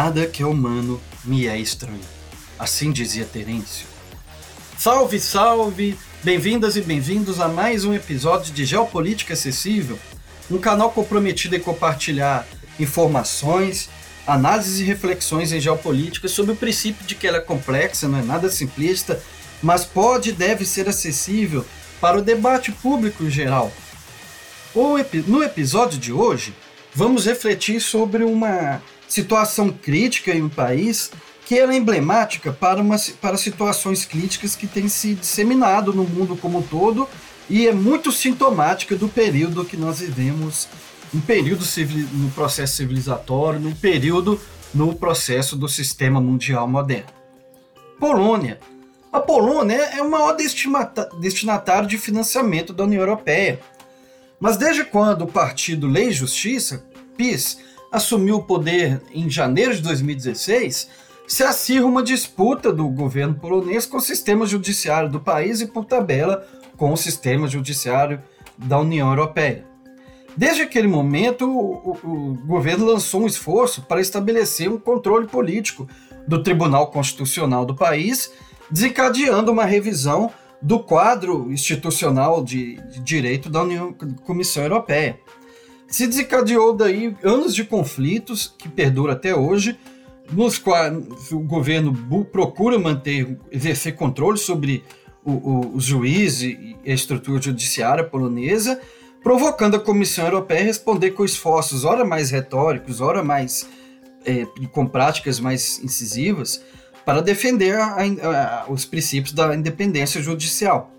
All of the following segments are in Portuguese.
nada que é humano me é estranho. Assim dizia Terêncio. Salve, salve! Bem-vindas e bem-vindos a mais um episódio de Geopolítica Acessível, um canal comprometido em compartilhar informações, análises e reflexões em geopolítica sobre o princípio de que ela é complexa, não é nada simplista, mas pode e deve ser acessível para o debate público em geral. No episódio de hoje, vamos refletir sobre uma situação crítica em um país que é emblemática para, uma, para situações críticas que têm se disseminado no mundo como um todo e é muito sintomática do período que nós vivemos um período civil, no processo civilizatório, num período no processo do sistema mundial moderno. Polônia. A Polônia é o maior destinatário de financiamento da União Europeia. Mas desde quando o partido Lei e Justiça, PIS, assumiu o poder em janeiro de 2016, se acirra uma disputa do governo polonês com o sistema judiciário do país e, por tabela, com o sistema judiciário da União Europeia. Desde aquele momento, o, o, o, governo lançou um esforço para estabelecer um controle político do Tribunal Constitucional do país, desencadeando uma revisão do quadro institucional de, de direito da União, Comissão Europeia. Se desencadeou daí anos de conflitos que perduram até hoje, nos quais o governo procura manter, exercer controle sobre o, o, os juízes e a estrutura judiciária polonesa, provocando a Comissão Europeia a responder com esforços, ora mais retóricos, ora mais é, com práticas mais incisivas, para defender a, a, os princípios da independência judicial.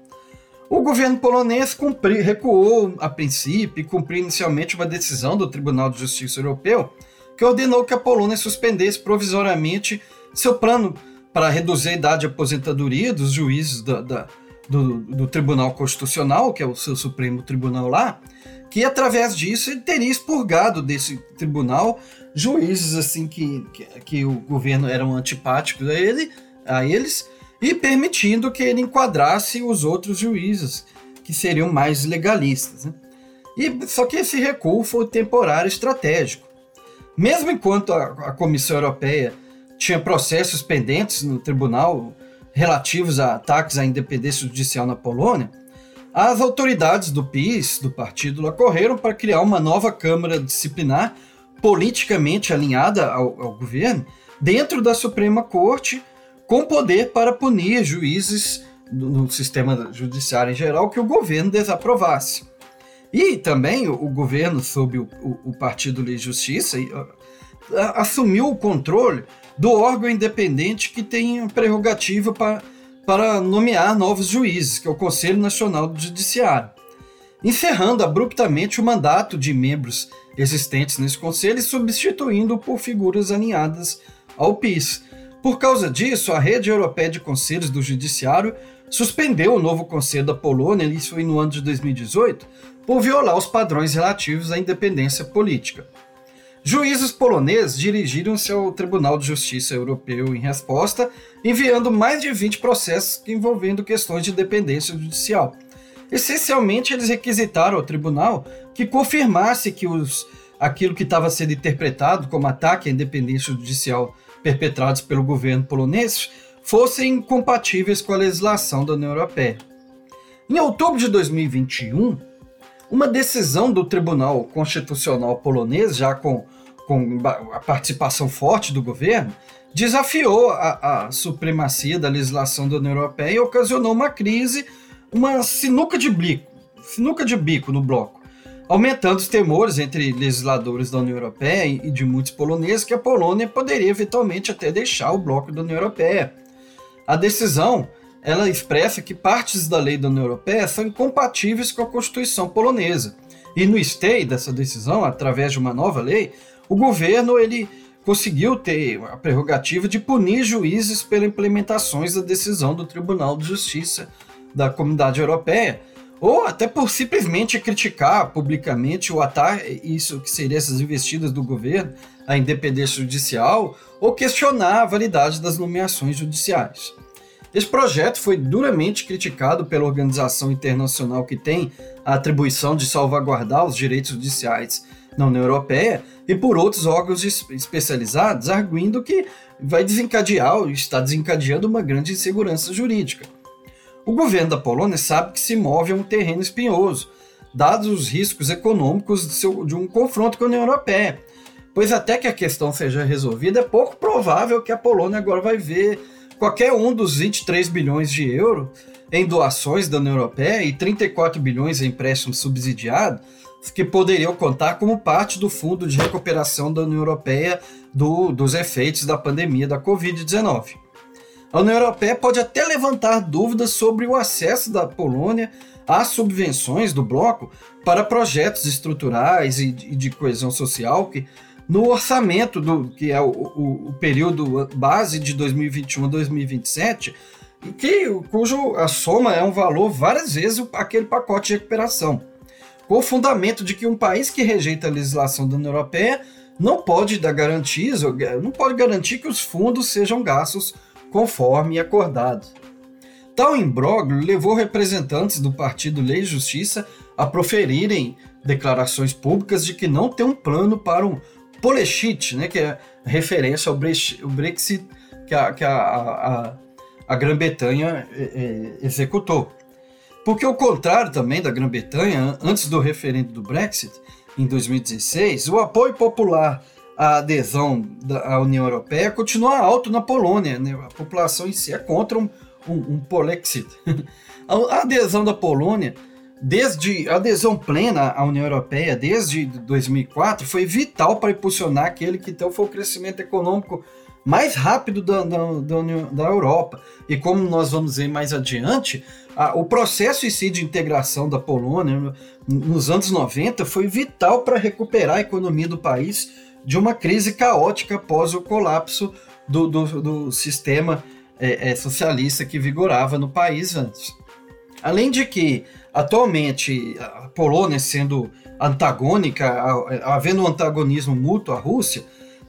O governo polonês cumpri, recuou a princípio e cumpriu inicialmente uma decisão do Tribunal de Justiça Europeu que ordenou que a Polônia suspendesse provisoriamente seu plano para reduzir a idade de aposentadoria dos juízes da, da do, do, Tribunal Constitucional, que é o seu Supremo Tribunal lá, que através disso ele teria expurgado desse tribunal juízes assim que, que, que o governo eram antipáticos a ele, a eles, e permitindo que ele enquadrasse os outros juízes que seriam mais legalistas. Né? E, só que esse recuo foi temporário estratégico. Mesmo enquanto a, a Comissão Europeia tinha processos pendentes no tribunal relativos a ataques à independência judicial na Polônia, as autoridades do PIS, do partido, lá correram para criar uma nova Câmara Disciplinar politicamente alinhada ao, ao governo dentro da Suprema Corte, com poder para punir juízes no sistema judiciário em geral que o governo desaprovasse. E também o, governo, sob o, o, o Partido Lei e Justiça, assumiu o controle do órgão independente que tem prerrogativa para, para nomear novos juízes, que é o Conselho Nacional do Judiciário, encerrando abruptamente o mandato de membros existentes nesse conselho e substituindo por figuras alinhadas ao PIS. Por causa disso, a Rede Europeia de Conselhos do Judiciário suspendeu o novo Conselho da Polônia, isso foi no ano de 2018, por violar os padrões relativos à independência política. Juízes poloneses dirigiram-se ao Tribunal de Justiça Europeu em resposta, enviando mais de 20 processos envolvendo questões de independência judicial. Essencialmente, eles requisitaram ao tribunal que confirmasse que os, aquilo que estava sendo interpretado como ataque à independência judicial perpetrados pelo governo polonês fossem compatíveis com a legislação da União Europeia. Em outubro de 2021, uma decisão do Tribunal Constitucional polonês, já com, com a participação forte do governo, desafiou a, a supremacia da legislação da União Europeia e ocasionou uma crise, uma sinuca de bico, sinuca de bico no bloco, aumentando os temores entre legisladores da União Europeia e de muitos poloneses que a Polônia poderia eventualmente até deixar o bloco da União Europeia. A decisão ela expressa que partes da lei da União Europeia são incompatíveis com a Constituição polonesa. E no stay dessa decisão, através de uma nova lei, o governo ele conseguiu ter a prerrogativa de punir juízes pelas implementações da decisão do Tribunal de Justiça da Comunidade Europeia, ou até por simplesmente criticar publicamente o ataque, isso que seria essas investidas do governo à independência judicial, ou questionar a validade das nomeações judiciais. Esse projeto foi duramente criticado pela organização internacional que tem a atribuição de salvaguardar os direitos judiciais na União Europeia e por outros órgãos especializados, arguindo que vai desencadear ou está desencadeando uma grande insegurança jurídica. O governo da Polônia sabe que se move a um terreno espinhoso, dados os riscos econômicos de, seu, de um confronto com a União Europeia, pois até que a questão seja resolvida, é pouco provável que a Polônia agora vai ver qualquer um dos 23 bilhões de euros em doações da União Europeia e 34 bilhões em empréstimos subsidiados que poderiam contar como parte do Fundo de Recuperação da União Europeia do, dos efeitos da pandemia da Covid-19. A União Europeia pode até levantar dúvidas sobre o acesso da Polônia às subvenções do bloco para projetos estruturais e de, coesão social que no orçamento do que é o, o, o período base de 2021 a 2027, que, cujo a soma é um valor várias vezes aquele pacote de recuperação, com o fundamento de que um país que rejeita a legislação da União Europeia não pode dar garantias, não pode garantir que os fundos sejam gastos conforme acordado. Tal imbróglio levou representantes do Partido Lei e Justiça a proferirem declarações públicas de que não tem um plano para um Poleshit, né, que é referência ao Brexit que a, que a, a, a Grã-Bretanha é, é, executou. Porque, ao contrário também da Grã-Bretanha, antes do referendo do Brexit, em 2016, o apoio popular à adesão à União Europeia continua alto na Polônia. Né? A população em si é contra um, um, um Polexit. a adesão da Polônia desde a adesão plena à União Europeia desde 2004 foi vital para impulsionar aquele que então foi o crescimento econômico mais rápido da, da, da, da Europa. E como nós vamos ver mais adiante, a, o processo em si de integração da Polônia nos anos 90 foi vital para recuperar a economia do país de uma crise caótica após o colapso do, do, do sistema é, é, socialista que vigorava no país antes. Além de que Atualmente, a Polônia sendo antagônica, havendo um antagonismo mútuo à Rússia,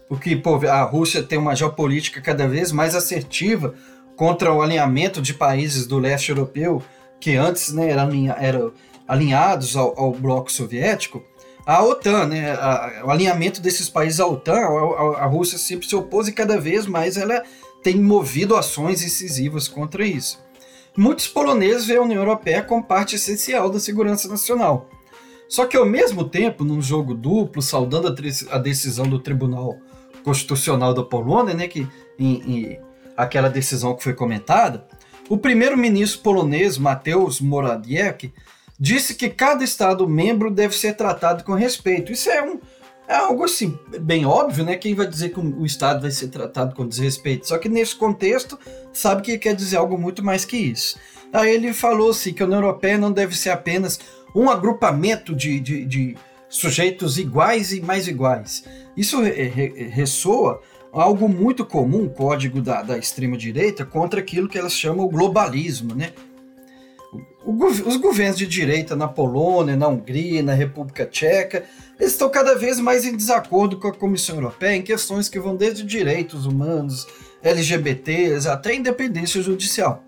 porque pô, a Rússia tem uma geopolítica cada vez mais assertiva contra o alinhamento de países do leste europeu que antes né, eram, eram alinhados ao, ao, bloco soviético, a OTAN, né, a, o alinhamento desses países à OTAN, a, a, Rússia sempre se opôs e cada vez mais ela tem movido ações incisivas contra isso. Muitos poloneses veem a União Europeia como parte essencial da segurança nacional. Só que, ao mesmo tempo, num jogo duplo, saudando a, a decisão do Tribunal Constitucional da Polônia, né, que, em, em, aquela decisão que foi comentada, o primeiro-ministro polonês, Mateusz Morawiecki, disse que cada Estado membro deve ser tratado com respeito. Isso é um, é algo assim, bem óbvio, né? Quem vai dizer que o Estado vai ser tratado com desrespeito? Só que nesse contexto, sabe que quer dizer algo muito mais que isso. Aí ele falou assim, que a União Europeia não deve ser apenas um agrupamento de, de, de sujeitos iguais e mais iguais. Isso re, re, ressoa algo muito comum, código da, da extrema-direita, contra aquilo que elas chamam o globalismo, né? Os governos de direita na Polônia, na Hungria, na República Tcheca, eles estão cada vez mais em desacordo com a Comissão Europeia em questões que vão desde direitos humanos, LGBTs, até independência judicial.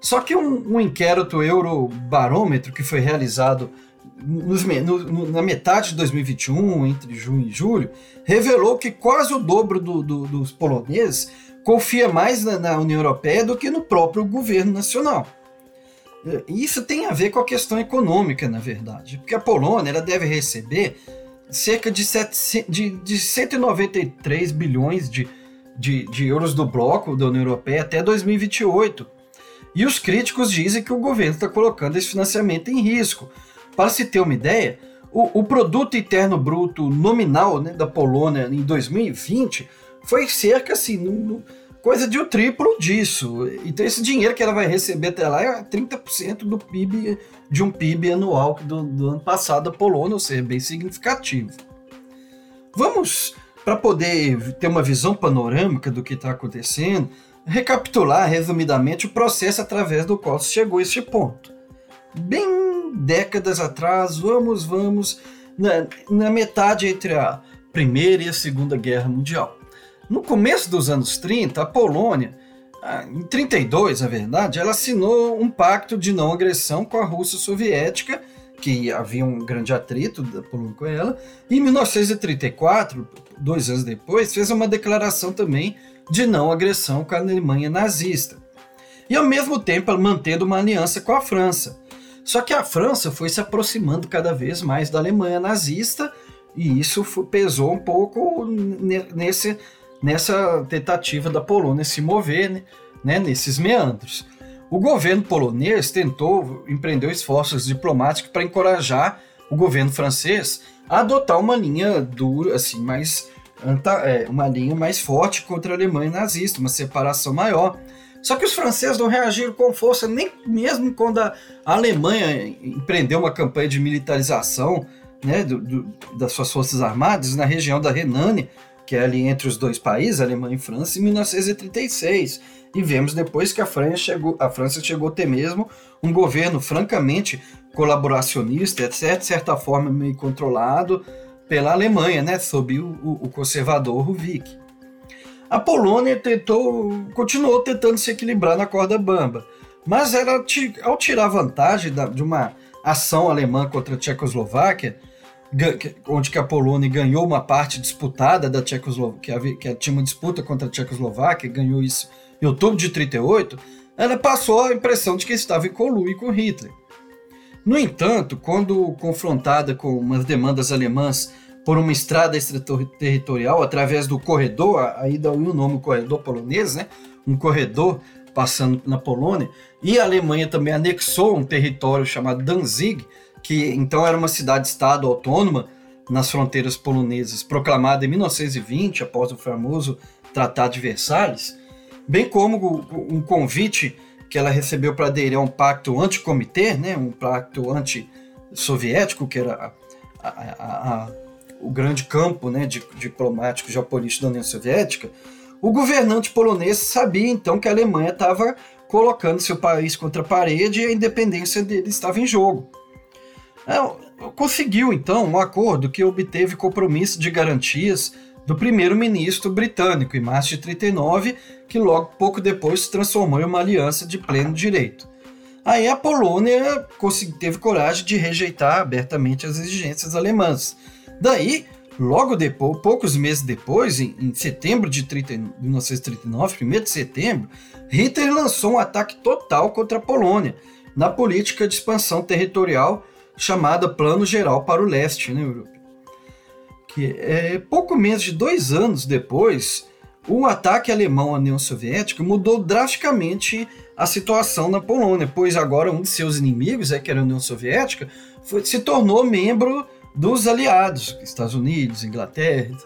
Só que um, um inquérito Eurobarômetro que foi realizado nos, no, na metade de 2021, entre junho e julho, revelou que quase o dobro do, do, dos poloneses confia mais na, na União Europeia do que no próprio governo nacional. Isso tem a ver com a questão econômica, na verdade, porque a Polônia ela deve receber cerca de, 7, de, de 193 bilhões de, de, de euros do bloco da União Europeia até 2028. E os críticos dizem que o governo está colocando esse financiamento em risco. Para se ter uma ideia, o, o produto interno bruto nominal né, da Polônia em 2020 foi cerca assim, no, no, coisa de o triplo disso. Então esse dinheiro que ela vai receber até lá é 30% do PIB, de um PIB anual do, do ano passado da Polônia, ou seja, bem significativo. Vamos, para poder ter uma visão panorâmica do que está acontecendo, recapitular resumidamente o processo através do qual se chegou a este ponto. bem décadas atrás, vamos, vamos, na, na metade entre a Primeira e a Segunda Guerra Mundial. No começo dos anos 30, a Polônia, em 32, na verdade, ela assinou um pacto de não agressão com a Rússia Soviética, que havia um grande atrito da Polônia com ela, e em 1934, dois anos depois, fez uma declaração também de não agressão com a Alemanha nazista. E ao mesmo tempo mantendo uma aliança com a França. Só que a França foi se aproximando cada vez mais da Alemanha nazista, e isso pesou um pouco nesse nessa tentativa da Polônia se mover né, né, nesses meandros. O governo polonês tentou empreender esforços diplomáticos para encorajar o governo francês a adotar uma linha dura, assim, mais é, uma linha mais forte contra a Alemanha nazista, uma separação maior. Só que os franceses não reagiram com força, nem mesmo quando a Alemanha empreendeu uma campanha de militarização né, do, do, das suas forças armadas na região da Renânia, que é ali entre os dois países, Alemanha e França, em 1936. E vemos depois que a França chegou, a França chegou a ter mesmo um governo francamente colaboracionista, de certa forma meio controlado pela Alemanha, né, sob o, o conservador Ruvik. A Polônia tentou, continuou tentando se equilibrar na corda bamba, mas ela, ao tirar vantagem de uma ação alemã contra a Tchecoslováquia, onde que a Polônia ganhou uma parte disputada da Tchecoslováquia, que, que tinha uma disputa contra a Tchecoslováquia, ganhou isso em outubro de 38, ela passou a impressão de que estava em conluio com Hitler. No entanto, quando confrontada com umas demandas alemãs por uma estrada extraterritorial através do corredor, aí dá o nome corredor polonês, né? um corredor passando na Polônia, e a Alemanha também anexou um território chamado Danzig, que então era uma cidade-estado autônoma nas fronteiras polonesas, proclamada em 1920, após o famoso Tratado de Versalhes, bem como um convite que ela recebeu para aderir a um pacto anticomitê, né, um pacto anti-soviético, que era a, a, a, o grande campo né, de, diplomático geopolítico da União Soviética, o governante polonês sabia então que a Alemanha estava colocando seu país contra a parede e a independência dele estava em jogo. É, conseguiu, então, um acordo que obteve compromisso de garantias do primeiro-ministro britânico em março de 39, que logo pouco depois se transformou em uma aliança de pleno direito. Aí a Polônia teve coragem de rejeitar abertamente as exigências alemãs. Daí, logo depois, poucos meses depois, em, em setembro de 30, 1939, 1 de setembro, Hitler lançou um ataque total contra a Polônia na política de expansão territorial chamada Plano Geral para o Leste né, Europa. Que é, pouco menos de dois anos depois, o ataque alemão à União Soviética mudou drasticamente a situação na Polônia, pois agora um de seus inimigos, é, que era a União Soviética, foi, se tornou membro dos aliados, Estados Unidos, Inglaterra.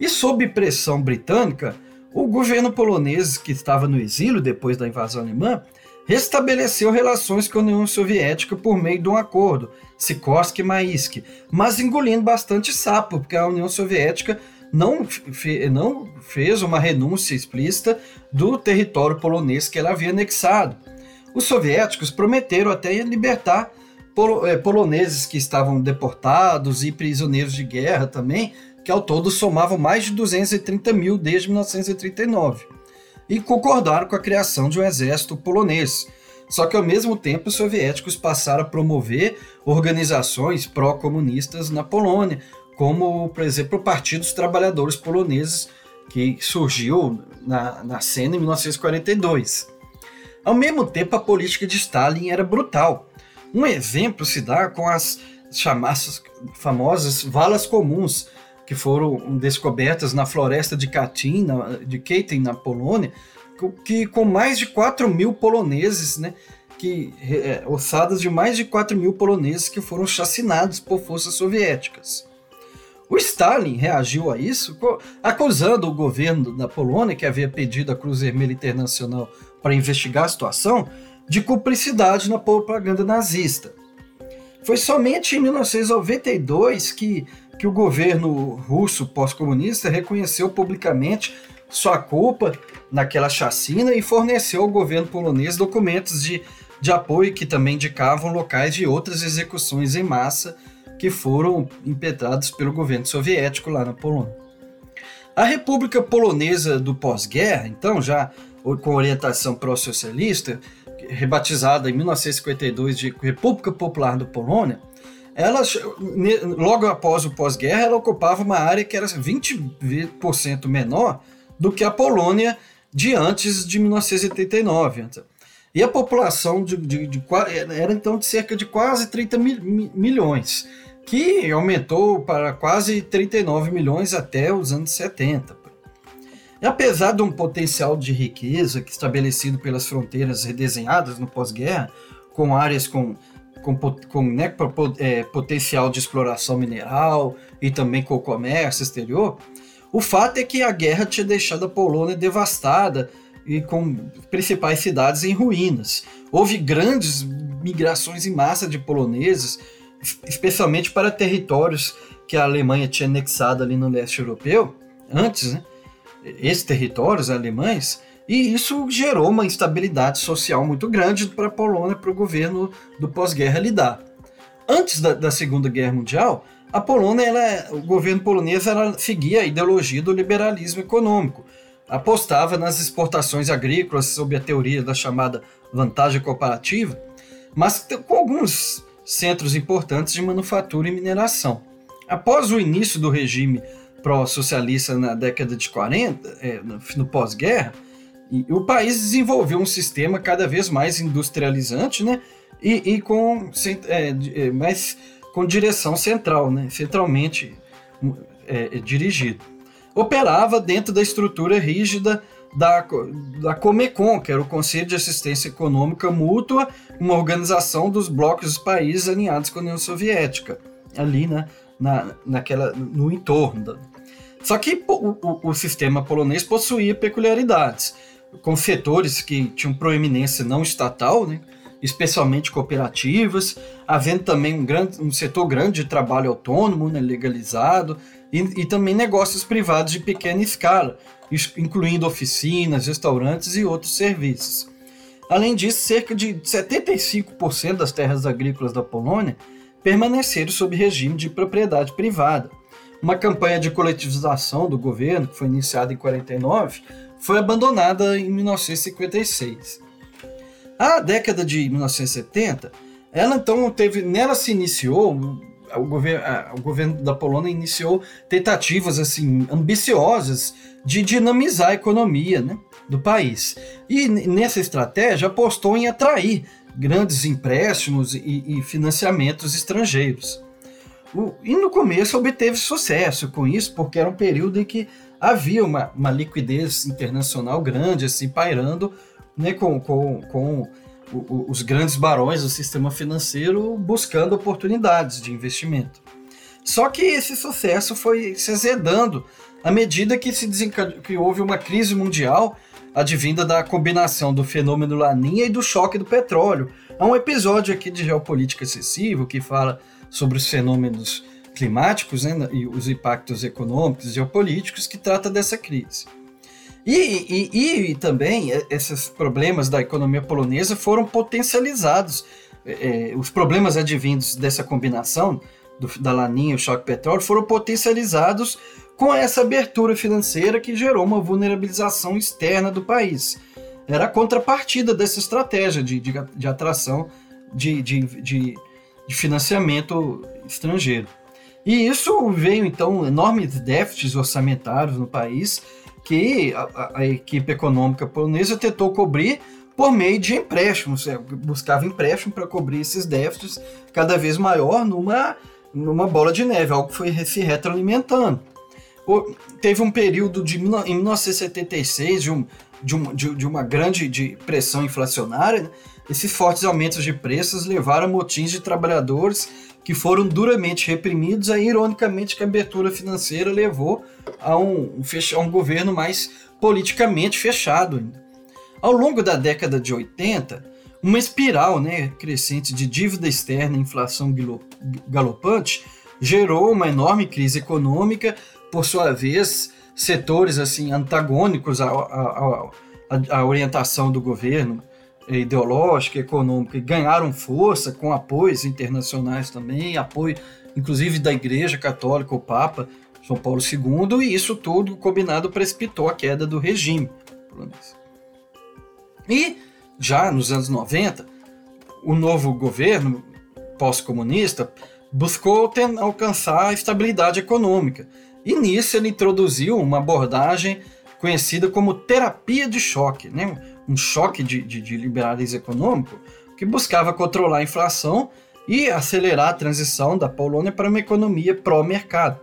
E sob pressão britânica, o governo polonês, que estava no exílio depois da invasão alemã, restabeleceu relações com a União Soviética por meio de um acordo, Sikorsky-Maisky, mas engolindo bastante sapo, porque a União Soviética não, não fez uma renúncia explícita do território polonês que ela havia anexado. Os soviéticos prometeram até libertar é, poloneses que estavam deportados e prisioneiros de guerra também, que ao todo somavam mais de 230 mil desde 1939 e concordaram com a criação de um exército polonês. Só que ao mesmo tempo os soviéticos passaram a promover organizações pró-comunistas na Polônia, como, por exemplo, o Partido dos Trabalhadores Poloneses, que surgiu na, na cena em 1942. Ao mesmo tempo, a política de Stalin era brutal. Um exemplo se dá com as chamadas famosas valas comuns, que foram descobertas na floresta de Katyn, na, de Katyn, na Polônia, que com mais de 4 mil poloneses, né, que, é, ossadas de mais de 4 mil poloneses que foram chacinados por forças soviéticas. O Stalin reagiu a isso, acusando o governo da Polônia, que havia pedido à Cruz Vermelha Internacional para investigar a situação, de cumplicidade na propaganda nazista. Foi somente em 1992 que que o governo russo pós-comunista reconheceu publicamente sua culpa naquela chacina e forneceu ao governo polonês documentos de, de apoio que também indicavam locais de outras execuções em massa que foram impetrados pelo governo soviético lá na Polônia. A República Polonesa do pós-guerra, então, já com orientação pró-socialista, rebatizada em 1952 de República Popular da Polônia, ela, logo após o pós-guerra, ela ocupava uma área que era 20% menor do que a Polônia de antes de 1989. E a população de, de, de, era então de cerca de quase 30 mil, milhões, que aumentou para quase 39 milhões até os anos 70. E apesar de um potencial de riqueza que estabelecido pelas fronteiras redesenhadas no pós-guerra, com áreas com, com, com né, é, potencial de exploração mineral e também com o comércio exterior, o fato é que a guerra tinha deixado a Polônia devastada e com principais cidades em ruínas. Houve grandes migrações em massa de poloneses, especialmente para territórios que a Alemanha tinha anexado ali no leste europeu, antes, né? esses territórios alemães, e isso gerou uma instabilidade social muito grande para a Polônia, para o governo do pós-guerra lidar. Antes da, da, Segunda Guerra Mundial, a Polônia, ela, o governo polonês ela seguia a ideologia do liberalismo econômico, apostava nas exportações agrícolas sob a teoria da chamada vantagem comparativa, mas com alguns centros importantes de manufatura e mineração. Após o início do regime pró-socialista na década de 40, é, no, no pós-guerra, o país desenvolveu um sistema cada vez mais industrializante, né? E, e com, é, é, mais com direção central, né? Centralmente é, dirigido. Operava dentro da estrutura rígida da, da Comecon, que era o Conselho de Assistência Econômica Mútua, uma organização dos blocos dos países alinhados com a União Soviética, ali né, na, naquela, no entorno. Só que o, o, o sistema polonês possuía peculiaridades, com setores que tinham proeminência não estatal, né, especialmente cooperativas, havendo também um, grande, um setor grande de trabalho autônomo, né, legalizado, e, e também negócios privados de pequena escala, incluindo oficinas, restaurantes e outros serviços. Além disso, cerca de 75% das terras agrícolas da Polônia permaneceram sob regime de propriedade privada, uma campanha de coletivização do governo, que foi iniciada em 49, foi abandonada em 1956. A década de 1970, ela então teve, nela se iniciou o governo, o governo da Polônia iniciou tentativas assim ambiciosas de dinamizar a economia né, do país. E nessa estratégia apostou em atrair grandes empréstimos e, e financiamentos estrangeiros. E no começo obteve sucesso com isso, porque era um período em que havia uma, uma liquidez internacional grande, assim, pairando, né, com, com, com os grandes barões do sistema financeiro buscando oportunidades de investimento. Só que esse sucesso foi se azedando à medida que, se que houve uma crise mundial advinda da combinação do fenômeno Laninha e do choque do petróleo. Há um episódio aqui de Geopolítica Excessivo que fala sobre os fenômenos climáticos né, e os impactos econômicos e geopolíticos que trata dessa crise. E, e, e, também esses problemas da economia polonesa foram potencializados. É, os problemas advindos dessa combinação do, da laninha e o choque petróleo foram potencializados com essa abertura financeira que gerou uma vulnerabilização externa do país. Era a contrapartida dessa estratégia de, de, de atração de, de, de de financiamento estrangeiro. E isso veio então enormes déficits orçamentários no país que a, a equipe econômica polonesa tentou cobrir por meio de empréstimos, é, buscava empréstimo para cobrir esses déficits cada vez maior numa, numa bola de neve, algo que foi se retroalimentando. Teve um período de, em 1976 de, um, de, um, de, de uma grande de pressão inflacionária, né? Esses fortes aumentos de preços levaram a motins de trabalhadores que foram duramente reprimidos, aí ironicamente que a abertura financeira levou a um, a um governo mais politicamente fechado. Ao longo da década de 80, uma espiral né, crescente de dívida externa e inflação galopante gerou uma enorme crise econômica, por sua vez, setores assim antagônicos à, à, à, à orientação do governo ideológica, econômica, e ganharam força com apoios internacionais também, apoio inclusive da Igreja Católica, o Papa João Paulo II, e isso tudo combinado precipitou a queda do regime. E já nos anos 90, o novo governo pós-comunista buscou alcançar a estabilidade econômica. E nisso ele introduziu uma abordagem conhecida como terapia de choque, né? um choque de, de, de liberalismo econômico que buscava controlar a inflação e acelerar a transição da Polônia para uma economia pró-mercado.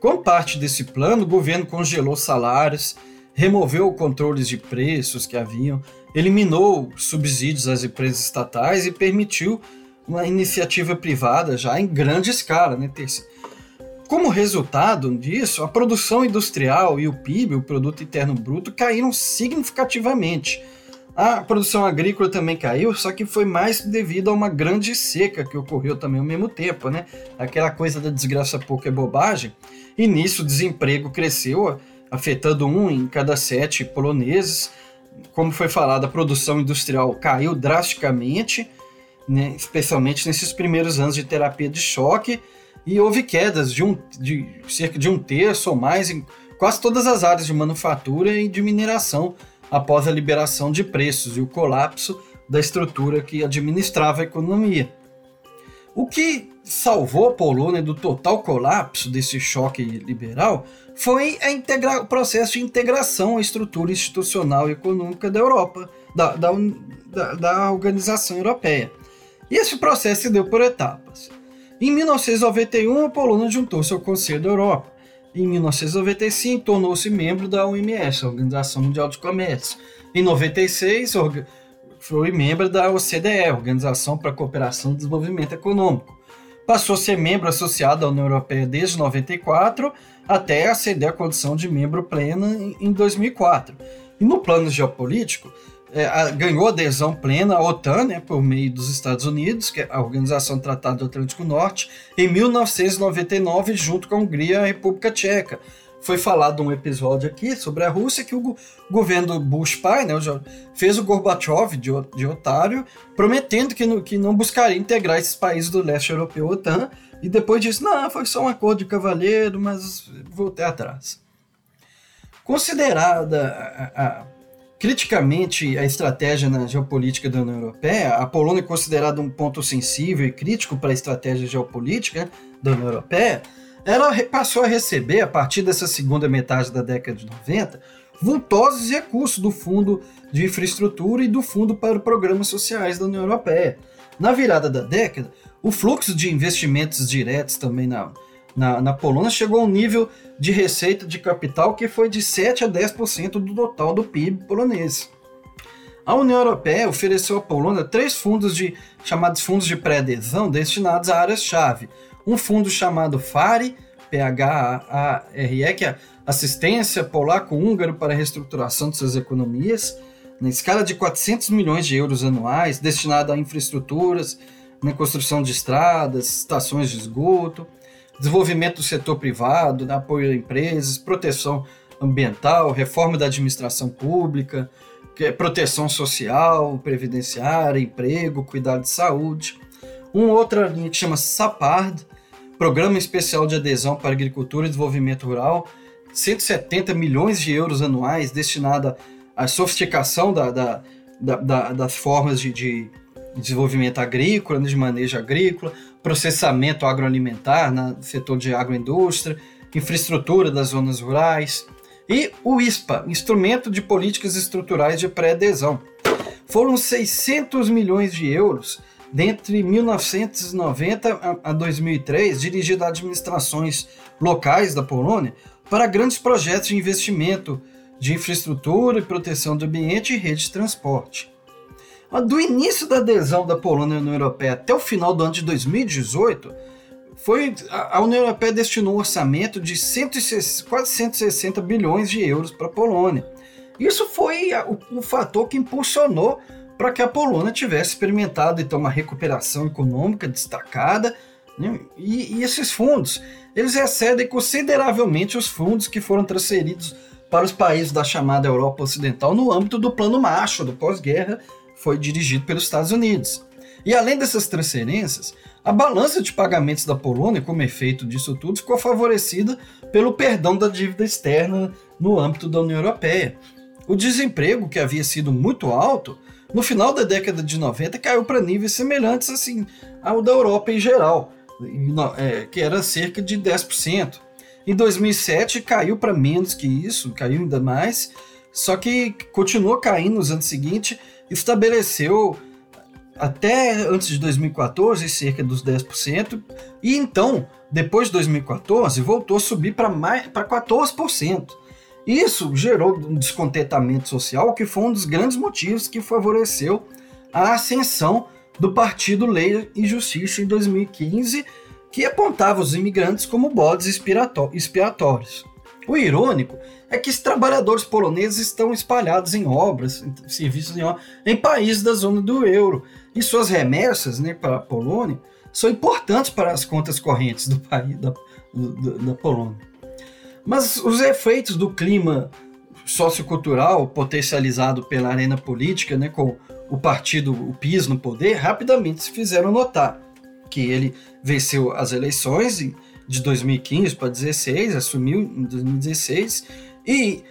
Como parte desse plano, o governo congelou salários, removeu controles de preços que haviam, eliminou subsídios às empresas estatais e permitiu uma iniciativa privada já em grande escala. Né? Como resultado disso, a produção industrial e o PIB, o Produto Interno Bruto, caíram significativamente. A produção agrícola também caiu, só que foi mais devido a uma grande seca que ocorreu também ao mesmo tempo, né? Aquela coisa da desgraça pouca é bobagem. E nisso o desemprego cresceu, afetando um em cada sete poloneses. Como foi falado, a produção industrial caiu drasticamente, né? especialmente nesses primeiros anos de terapia de choque, e houve quedas de, um, de cerca de um terço ou mais em quase todas as áreas de manufatura e de mineração após a liberação de preços e o colapso da estrutura que administrava a economia. O que salvou a Polônia do total colapso desse choque liberal foi o processo de integração à estrutura institucional e econômica da Europa, da, da, da, Organização Europeia. E esse processo se deu por etapas. Em 1991, a Polônia juntou-se ao Conselho da Europa. Em 1995, tornou-se membro da OMS, Organização Mundial de Comércio. Em 96, foi membro da OCDE, Organização para a Cooperação e Desenvolvimento Econômico. Passou a ser membro associado à União Europeia desde 94, até aceder à condição de membro pleno em 2004. E no plano geopolítico, é, a, ganhou adesão plena à OTAN, né, por meio dos Estados Unidos, que é a Organização do Tratado do Atlântico Norte, em 1999, junto com a Hungria e a República Tcheca. Foi falado um episódio aqui sobre a Rússia que o governo Bush pai né, fez o Gorbachev de, de otário, prometendo que, no, que não buscaria integrar esses países do leste europeu à OTAN, e depois disse, não, foi só um acordo de cavalheiro, mas voltei atrás. Considerada a, a criticamente a estratégia na geopolítica da União Europeia, a Polônia é considerada um ponto sensível e crítico para a estratégia geopolítica da União Europeia, ela passou a receber, a partir dessa segunda metade da década de 90, vultosos recursos do Fundo de Infraestrutura e do Fundo para Programas Sociais da União Europeia. Na virada da década, o fluxo de investimentos diretos também na, na, na Polônia chegou a um nível de receita de capital que foi de 7 a 10% do total do PIB polonês. A União Europeia ofereceu à Polônia três fundos de chamados fundos de pré-adesão destinados a áreas-chave. Um fundo chamado FARE, PHARE, que é Assistência Polaco-Húngaro para a Reestruturação de suas economias, na escala de 400 milhões de euros anuais, destinado a infraestruturas, na construção de estradas, estações de esgoto desenvolvimento do setor privado, né, apoio a empresas, proteção ambiental, reforma da administração pública, é proteção social, previdenciária, emprego, cuidado de saúde. Uma outra linha que chama SAPARD, Programa Especial de Adesão para Agricultura e Desenvolvimento Rural, 170 milhões de euros anuais destinada à sofisticação da, da, da, das formas de, de desenvolvimento agrícola, de manejo agrícola, processamento agroalimentar no setor de agroindústria, infraestrutura das zonas rurais e o ISPA, Instrumento de Políticas Estruturais de Pré-Adesão. Foram 600 milhões de euros dentre 1990 a 2003, dirigido a administrações locais da Polônia para grandes projetos de investimento de infraestrutura e proteção do ambiente e rede de transporte. Do início da adesão da Polônia à União Europeia até o final do ano de 2018, foi, a União Europeia destinou um orçamento de 160, quase 160 bilhões de euros para a Polônia. Isso foi o, o fator que impulsionou para que a Polônia tivesse experimentado então uma recuperação econômica destacada. Né? E, e, esses fundos eles excedem consideravelmente os fundos que foram transferidos para os países da chamada Europa Ocidental no âmbito do Plano Marshall, do pós-guerra, foi dirigido pelos Estados Unidos. E além dessas transferências, a balança de pagamentos da Polônia, como efeito disso tudo, ficou favorecida pelo perdão da dívida externa no âmbito da União Europeia. O desemprego, que havia sido muito alto, no final da década de 90 caiu para níveis semelhantes assim ao da Europa em geral, é, que era cerca de 10%. Em 2007 caiu para menos que isso, caiu ainda mais, só que continuou caindo nos anos seguintes, estabeleceu até antes de 2014 cerca dos 10%, e então, depois de 2014, voltou a subir para 14%. Isso gerou um descontentamento social, que foi um dos grandes motivos que favoreceu a ascensão do Partido Lei e Justiça em 2015, que apontava os imigrantes como bodes expiatórios. O irônico é que os trabalhadores poloneses estão espalhados em obras, em serviços em, em países da zona do euro, e suas remessas né, para a Polônia são importantes para as contas correntes do país da, do, da Polônia. Mas os efeitos do clima sociocultural potencializado pela arena política, né, com o partido, o PIS no poder, rapidamente se fizeram notar que ele venceu as eleições de 2015 para 2016, assumiu em 2016 e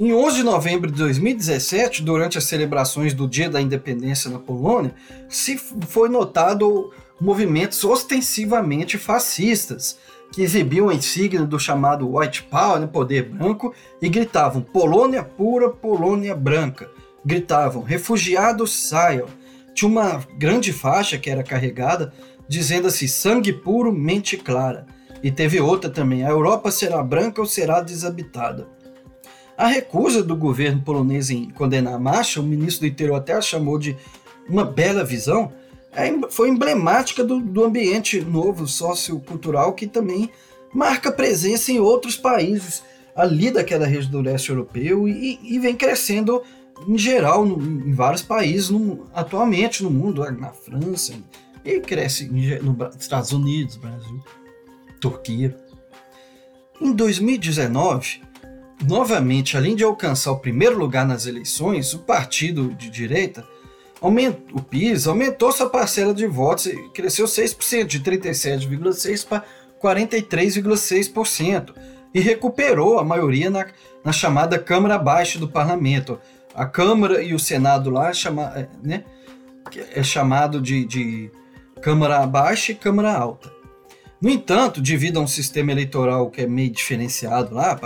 em 11 de novembro de 2017, durante as celebrações do Dia da Independência na Polônia, se foi notado movimentos ostensivamente fascistas, que exibiam a insígnia do chamado White Power, né, poder branco, e gritavam Polônia pura, Polônia branca. Gritavam refugiados saiam. Tinha uma grande faixa que era carregada dizendo assim sangue puro, mente clara. E teve outra também, a Europa será branca ou será desabitada. A recusa do governo polonês em condenar a marcha, o ministro do interior até chamou de uma bela visão, é, foi emblemática do, do ambiente novo sociocultural que também marca presença em outros países ali daquela região do leste europeu e, e vem crescendo em geral no, em vários países no, atualmente no mundo, na França, e cresce nos Estados Unidos, Brasil, Turquia. Em 2019, novamente, além de alcançar o primeiro lugar nas eleições, o partido de direita o PIS aumentou sua parcela de votos e cresceu 6%, de 37,6% para 43,6%, e recuperou a maioria na, na chamada Câmara Baixa do Parlamento. A Câmara e o Senado lá chama, é, né, é chamado de, de Câmara Baixa e Câmara Alta. No entanto, devido a um sistema eleitoral que é meio diferenciado lá,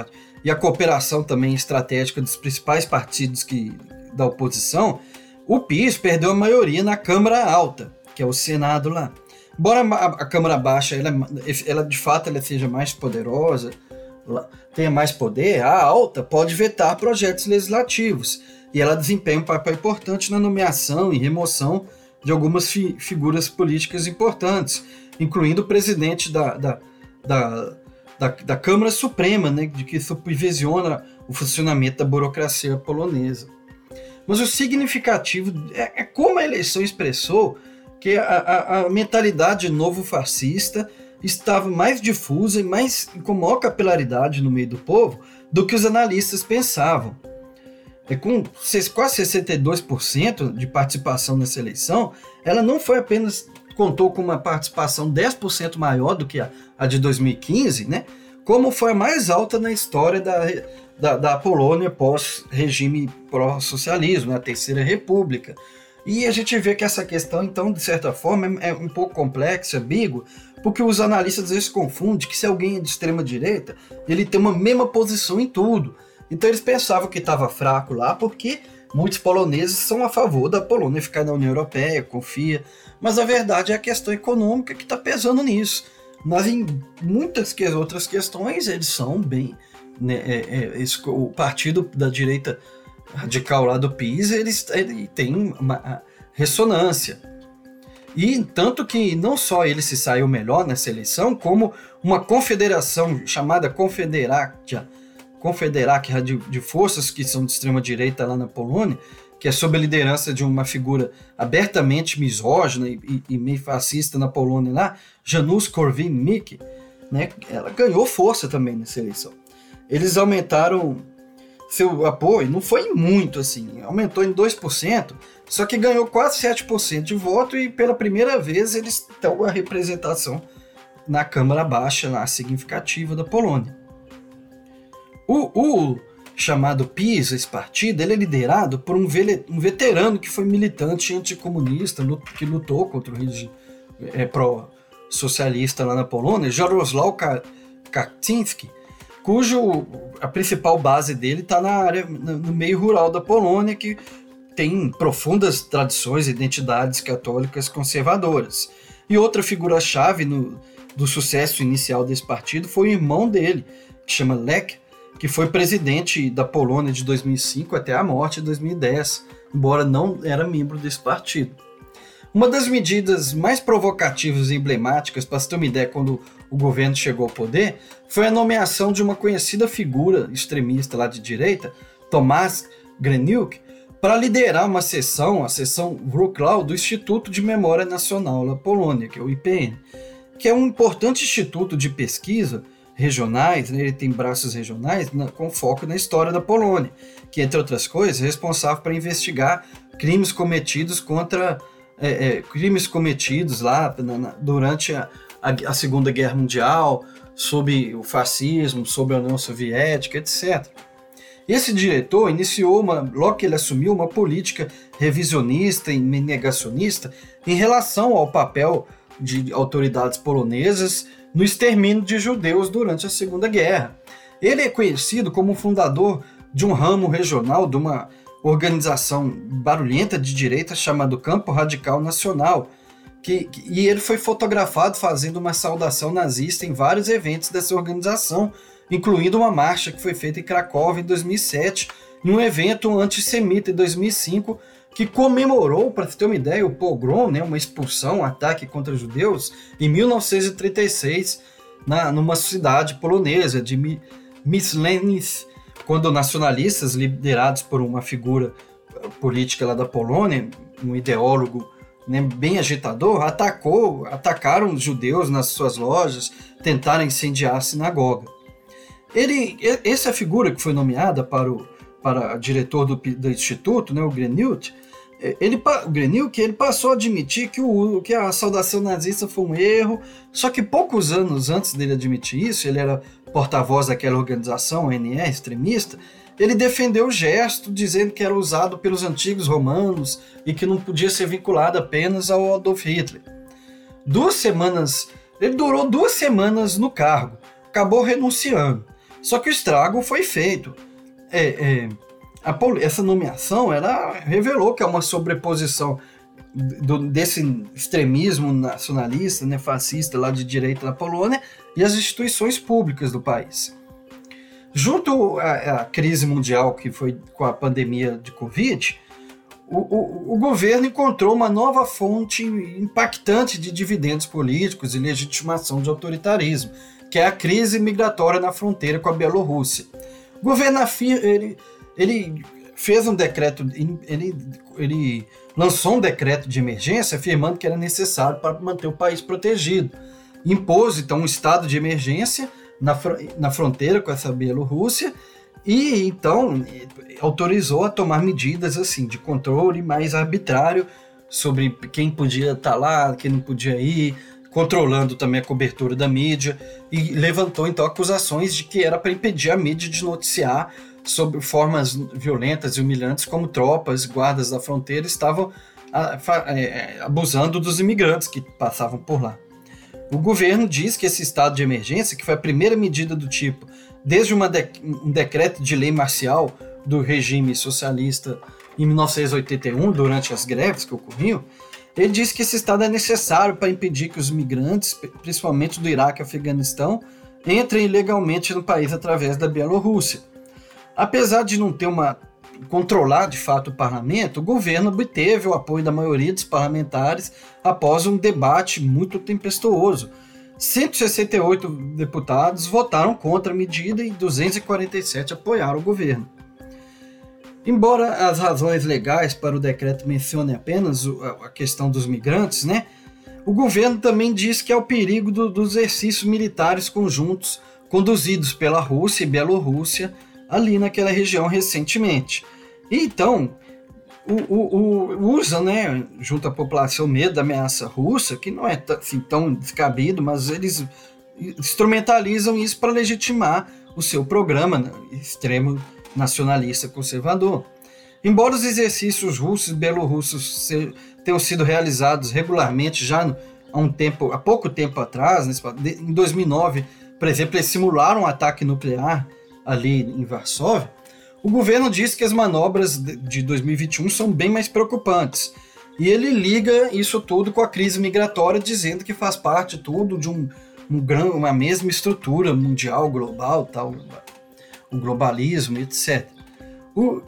e a cooperação também estratégica dos principais partidos que, da oposição, o PIS perdeu a maioria na Câmara Alta, que é o Senado lá. Embora a, Câmara Baixa, ela, ela, de fato ela seja mais poderosa, tenha mais poder, a alta pode vetar projetos legislativos e ela desempenha um papel importante na nomeação e remoção de algumas fi figuras políticas importantes, incluindo o presidente da, da, da, da, da Câmara Suprema, né, de que supervisiona o funcionamento da burocracia polonesa. Mas o significativo é, é como a eleição expressou que a, a, a, mentalidade novo fascista estava mais difusa e mais com maior capilaridade no meio do povo do que os analistas pensavam. É com quase 62% de participação nessa eleição, ela não foi apenas contou com uma participação 10% maior do que a, a de 2015, né? Como foi a mais alta na história da, da, da Polônia pós-regime pró-socialismo, né? a Terceira República. E a gente vê que essa questão, então, de certa forma, é um pouco complexa, ambígua, porque os analistas às vezes confundem que se alguém é de extrema direita, ele tem uma mesma posição em tudo. Então eles pensavam que estava fraco lá porque muitos poloneses são a favor da Polônia ficar na União Europeia, confia. Mas a verdade é a questão econômica que está pesando nisso. Mas em muitas que outras questões eles são bem. Né, é, é, esse, o partido da direita radical lá do PIS eles, ele tem uma ressonância. E tanto que não só ele se saiu melhor nessa eleição, como uma confederação chamada Confederatia, Confederacia de, de forças que são de extrema direita lá na Polônia, que é sob a liderança de uma figura abertamente misógina e, e, e meio fascista na Polônia lá, Janusz Korwin-Mikke, né, ela ganhou força também nessa eleição. Eles aumentaram seu apoio não foi muito assim, aumentou em 2%, só que ganhou quase 7% de voto e pela primeira vez eles estão a representação na Câmara Baixa lá, significativa da Polônia. O, o chamado PIS, esse partido, ele é liderado por um, um veterano que foi militante anticomunista, que lutou contra o regime é, pró-socialista lá na Polônia, Jarosław Kaczynski, cujo a principal base dele está na área, no meio rural da Polônia, que tem profundas tradições e identidades católicas conservadoras. E outra figura-chave do sucesso inicial desse partido foi o irmão dele, que chama Lech, que foi presidente da Polônia de 2005 até a morte de 2010, embora não era membro desse partido. Uma das medidas mais provocativas e emblemáticas, para se ter uma ideia, quando o governo chegou ao poder, foi a nomeação de uma conhecida figura extremista lá de direita, Tomás Greniuk, para liderar uma sessão, a sessão Wrocław, do Instituto de Memória Nacional da Polônia, que é o IPN, que é um importante instituto de pesquisa regionais, né, ele tem braços regionais na, com foco na história da Polônia, que, entre outras coisas, é responsável para investigar crimes cometidos contra é, é, crimes cometidos lá na, na, durante a, a, a, Segunda Guerra Mundial, sob o fascismo, sob a União Soviética, etc. Esse diretor iniciou, uma, logo que ele assumiu, uma política revisionista e negacionista em relação ao papel de autoridades polonesas no extermínio de judeus durante a Segunda Guerra. Ele é conhecido como fundador de um ramo regional de uma organização barulhenta de direita chamado Campo Radical Nacional, que, que, e ele foi fotografado fazendo uma saudação nazista em vários eventos dessa organização, incluindo uma marcha que foi feita em Cracóvia em 2007 e um evento antissemita em 2005 que comemorou, para ter uma ideia, o pogrom, né, uma expulsão, um ataque contra judeus, em 1936, na, numa cidade polonesa de Myslenis, quando nacionalistas, liderados por uma figura política lá da Polônia, um ideólogo né, bem agitador, atacou, atacaram os judeus nas suas lojas, tentaram incendiar a sinagoga. Ele, essa figura que foi nomeada para o para diretor do, do instituto, né, o Grenilt, ele, Grenil, que ele passou a admitir que, o, que a saudação nazista foi um erro, só que poucos anos antes dele admitir isso, ele era porta-voz daquela organização, NR, extremista, ele defendeu o gesto, dizendo que era usado pelos antigos romanos e que não podia ser vinculado apenas ao Adolf Hitler. Duas semanas, ele durou duas semanas no cargo, acabou renunciando. Só que o estrago foi feito. É, é, essa nomeação ela revelou que é uma sobreposição do, desse extremismo nacionalista, né, fascista lá de direita na Polônia e as instituições públicas do país. Junto à, à crise mundial que foi com a pandemia de Covid, o, o, o, governo encontrou uma nova fonte impactante de dividendos políticos e legitimação de autoritarismo, que é a crise migratória na fronteira com a Bielorrússia. O governo afirma, ele, ele fez um decreto, ele, ele lançou um decreto de emergência afirmando que era necessário para manter o país protegido. Impôs, então, um estado de emergência na, na fronteira com essa Bielorrússia e, então, autorizou a tomar medidas, assim, de controle mais arbitrário sobre quem podia estar lá, quem não podia ir, controlando também a cobertura da mídia e levantou, então, acusações de que era para impedir a mídia de noticiar sobre formas violentas e humilhantes como tropas, guardas da fronteira estavam é, abusando dos imigrantes que passavam por lá. O governo diz que esse estado de emergência, que foi a primeira medida do tipo desde de, um decreto de lei marcial do regime socialista em 1981, durante as greves que ocorriam, ele disse que esse estado é necessário para impedir que os migrantes, principalmente do Iraque e Afeganistão, entrem ilegalmente no país através da Bielorrússia. Apesar de não ter uma controlar de fato o parlamento, o governo obteve o apoio da maioria dos parlamentares após um debate muito tempestuoso. 168 deputados votaram contra a medida e 247 apoiaram o governo. Embora as razões legais para o decreto mencionem apenas a questão dos migrantes, né, o governo também diz que há o perigo do, dos exercícios militares conjuntos conduzidos pela Rússia e Bielorrússia ali naquela região recentemente. Então, o, o, o, usa, né, junto à população, medo da ameaça russa, que não é assim, tão descabido, mas eles instrumentalizam isso para legitimar o seu programa né, extremo nacionalista conservador. Embora os exercícios russos e belorussos tenham sido realizados regularmente já há um tempo, há pouco tempo atrás, em 2009, por exemplo, eles simularam um ataque nuclear ali em Varsóvia, o governo diz que as manobras de 2021 são bem mais preocupantes. E ele liga isso tudo com a crise migratória, dizendo que faz parte tudo de um, um uma mesma estrutura mundial, global, tal, o globalismo, etc. O,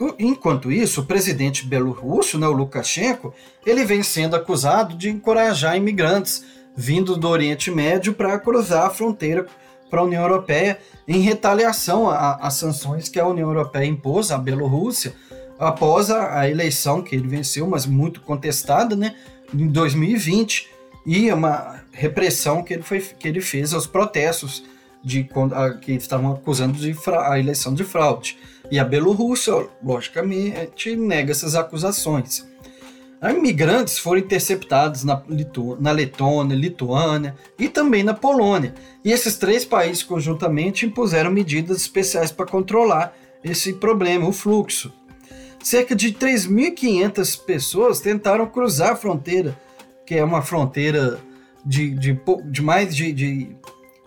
o, enquanto isso, o presidente belorrusso, né, o Lukashenko, ele vem sendo acusado de encorajar imigrantes vindo do Oriente Médio para cruzar a fronteira para a União Europeia em retaliação às sanções que a União Europeia impôs à Bielorrússia após a, a, eleição que ele venceu, mas muito contestada, né, em 2020, e uma repressão que ele, foi, que ele fez aos protestos de, a, que estavam acusando de fra, a eleição de fraude. E a Bielorrússia, logicamente, nega essas acusações. Imigrantes foram interceptados na, Litu na Letônia, Lituânia e também na Polônia. E esses três países conjuntamente impuseram medidas especiais para controlar esse problema, o fluxo. Cerca de 3.500 pessoas tentaram cruzar a fronteira, que é uma fronteira de, de, de mais de, de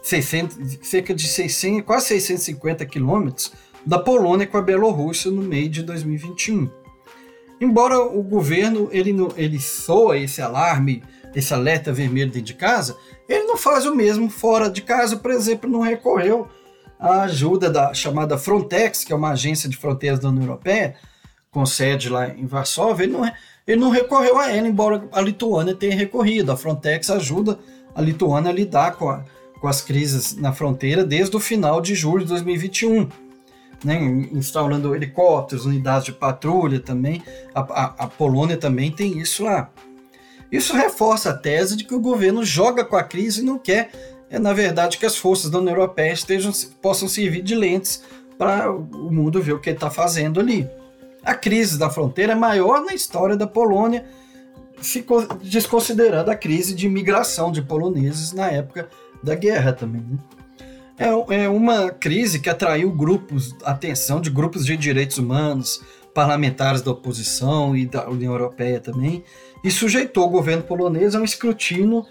600, cerca de 600, quase 650 quilômetros da Polônia com a Bielorrússia no meio de 2021. Embora o governo ele, ele soa esse alarme, esse alerta vermelho dentro de casa, ele não faz o mesmo fora de casa, por exemplo, não recorreu à ajuda da chamada Frontex, que é uma agência de fronteiras da União Europeia, com sede lá em Varsóvia, ele não, ele não recorreu a ela, embora a Lituânia tenha recorrido. A Frontex ajuda a Lituânia a lidar com, a, com as crises na fronteira desde o final de julho de 2021 né, instalando helicópteros, unidades de patrulha também. A, a, a, Polônia também tem isso lá. Isso reforça a tese de que o governo joga com a crise e não quer, é, na verdade, que as forças da União Europeia estejam, possam servir de lentes para o mundo ver o que está fazendo ali. A crise da fronteira é maior na história da Polônia, ficou desconsiderando a crise de imigração de poloneses na época da guerra também. Né? É, é uma crise que atraiu grupos, atenção de grupos de direitos humanos, parlamentares da oposição e da União Europeia também, e sujeitou o governo polonês a um escrutínio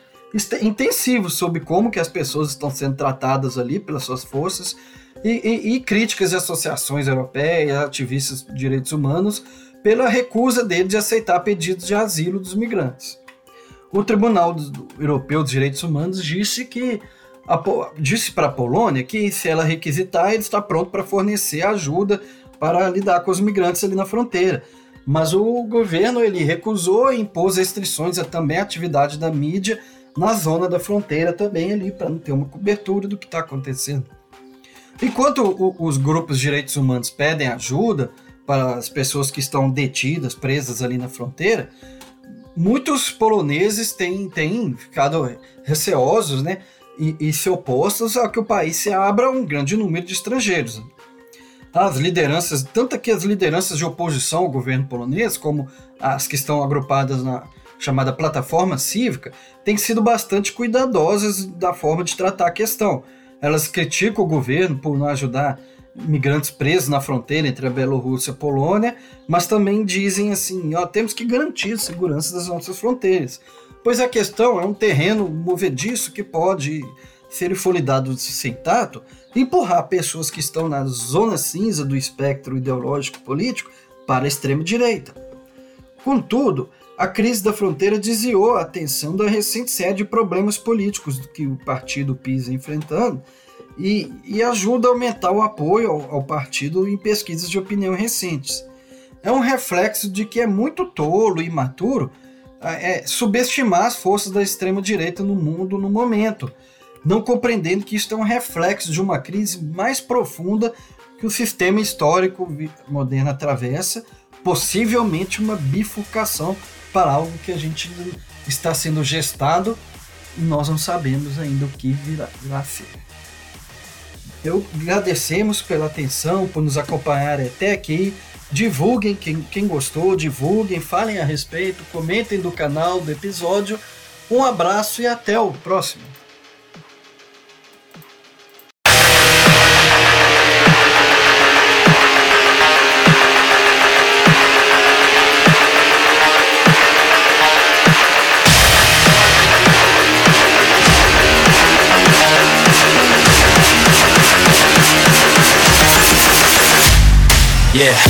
intensivo sobre como que as pessoas estão sendo tratadas ali pelas suas forças e, e, e críticas de associações europeias, ativistas de direitos humanos, pela recusa dele de aceitar pedidos de asilo dos migrantes. O Tribunal Europeu dos Direitos Humanos disse que disse para a Polônia que se ela requisitar, ele está pronto para fornecer ajuda para lidar com os migrantes ali na fronteira. Mas o governo ele recusou e impôs restrições a também a atividade da mídia na zona da fronteira também ali para não ter uma cobertura do que está acontecendo. Enquanto o, os grupos de direitos humanos pedem ajuda para as pessoas que estão detidas, presas ali na fronteira, muitos poloneses têm, têm ficado receosos, né? E, e se opostos a que o país se abra a um grande número de estrangeiros. As lideranças, tanto que as lideranças de oposição ao governo polonês, como as que estão agrupadas na chamada plataforma cívica, têm sido bastante cuidadosas da forma de tratar a questão. Elas criticam o governo por não ajudar migrantes presos na fronteira entre a Bielorrússia e a Polônia, mas também dizem assim, ó, temos que garantir a segurança das nossas fronteiras pois a questão é um terreno movediço que pode, se ele for lidado sem tato, empurrar pessoas que estão na zona cinza do espectro ideológico político para a extrema-direita. Contudo, a crise da fronteira desviou a atenção da recente série de problemas políticos que o partido PIS enfrentando e, e, ajuda a aumentar o apoio ao, ao partido em pesquisas de opinião recentes. É um reflexo de que é muito tolo e imaturo é, subestimar as forças da extrema-direita no mundo no momento, não compreendendo que isso é um reflexo de uma crise mais profunda que o sistema histórico moderno atravessa, possivelmente uma bifurcação para algo que a gente está sendo gestado e nós não sabemos ainda o que virá, virá ser. Eu agradecemos pela atenção, por nos acompanhar até aqui. Divulguem quem, quem gostou, divulguem, falem a respeito, comentem do canal, do episódio. Um abraço e até o próximo. Yeah.